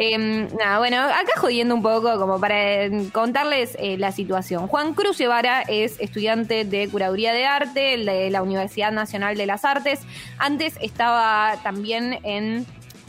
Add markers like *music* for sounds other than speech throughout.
Em, nada, bueno, acá jodiendo un poco como para eh, contarles eh, la situación. Juan Cruz Guevara es estudiante de Curaduría de Arte de la Universidad Nacional de las Artes. Antes estaba también en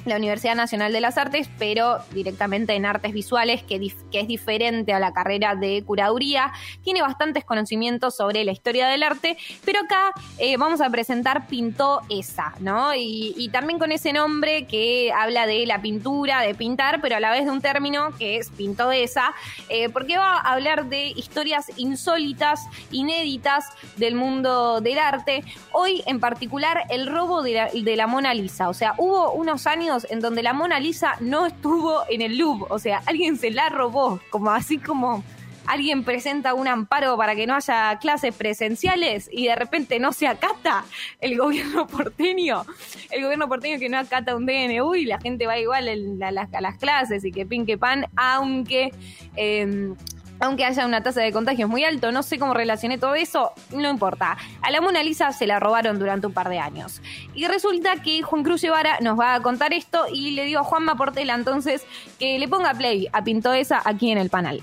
la Universidad Nacional de las Artes, pero directamente en artes visuales, que, es diferente a la carrera de curaduría. Tiene bastantes conocimientos sobre la historia del arte, pero acá eh, vamos a presentar Pintó Esa, ¿no? Y, también con ese nombre que habla de la pintura, de pintar, pero a la vez de un término que es Pintó Esa, eh, porque va a hablar de historias insólitas, inéditas del mundo del arte. Hoy en particular el robo de la Mona Lisa, o sea, hubo unos años en donde la Mona Lisa no estuvo en el Louvre, o sea, alguien se la robó, como así como alguien presenta un amparo para que no haya clases presenciales y de repente no se acata el gobierno *laughs* porteño, el gobierno porteño que no acata un DNU y la gente va igual a, las, clases y que pin que pan, aunque... Em, aunque haya una tasa de contagios muy alto, no sé cómo relacioné todo eso, no importa. A la Mona Lisa se la robaron durante un par de años. Y resulta que Juan Cruz Guevara nos va a contar esto y le digo a Juanma Portela entonces que le ponga play a Pinto esa aquí en el panel.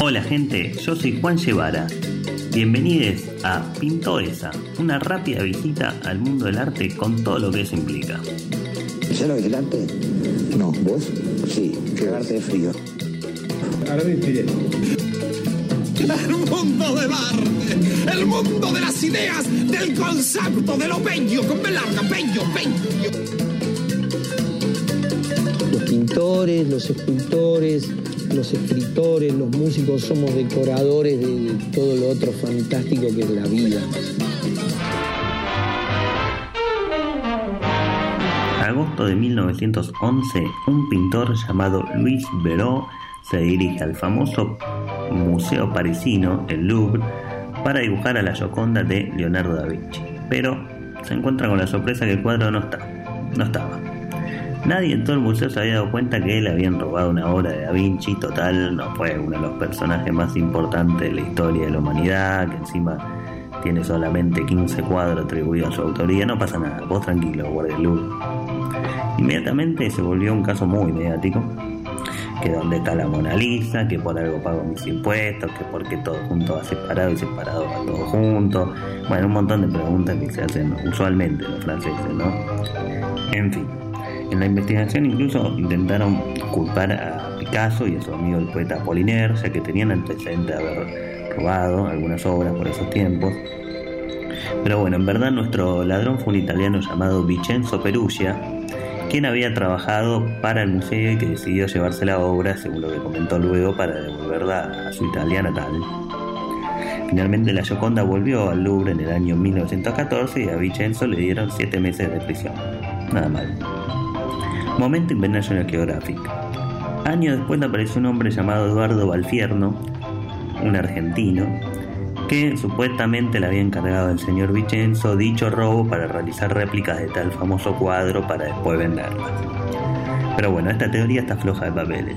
Hola gente, yo soy Juan Guevara. Bienvenidos a Pinto esa, una rápida visita al mundo del arte con todo lo que eso implica. ¿Ya lo vigilante? No, ¿vos? Sí, cagarte de frío. Ahora me inspiré. El mundo del arte, el mundo de las ideas, del concepto, de lo bello, con larga, bello, bello. Los pintores, los escultores, los escritores, los músicos somos decoradores de todo lo otro fantástico que es la vida. Agosto de 1911, un pintor llamado Luis Veró se dirige al famoso Museo Parisino, el Louvre, para dibujar a la Gioconda de Leonardo da Vinci. Pero se encuentra con la sorpresa que el cuadro no está, no estaba. Nadie en todo el museo se había dado cuenta que él habían robado una obra de Da Vinci, total, no fue uno de los personajes más importantes de la historia de la humanidad, que encima tiene solamente 15 cuadros atribuidos a su autoría, no pasa nada, vos tranquilo, guardia Louvre. Inmediatamente se volvió un caso muy mediático, que donde está la Mona Lisa, que por algo pago mis impuestos, que porque todo junto va separado y separado va todo junto. Bueno, un montón de preguntas que se hacen usualmente los franceses, ¿no? En fin, en la investigación incluso intentaron culpar a Picasso y a su amigo el poeta Apollinaire, ya que tenían antecedentes de haber robado algunas obras por esos tiempos. Pero bueno, en verdad nuestro ladrón fue un italiano llamado Vincenzo Perugia, quien había trabajado para el museo y que decidió llevarse la obra, según lo que comentó luego, para devolverla a su Italia natal. Finalmente la Gioconda volvió al Louvre en el año 1914 y a Vincenzo le dieron 7 meses de prisión. Nada mal. Momento en National Geographic. Años después apareció un hombre llamado Eduardo Balfierno, un argentino, que supuestamente le había encargado el señor Vicenzo dicho robo para realizar réplicas de tal famoso cuadro para después venderlas. Pero bueno, esta teoría está floja de papeles.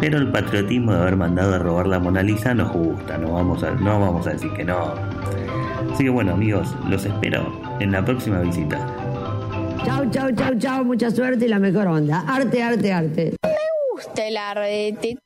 Pero el patriotismo de haber mandado a robar la Mona Lisa nos gusta, no vamos a, no vamos a decir que no. Así que bueno amigos, los espero en la próxima visita. Chao, chao, chao, chao, mucha suerte y la mejor onda. Arte, arte, arte. Gusta el arte.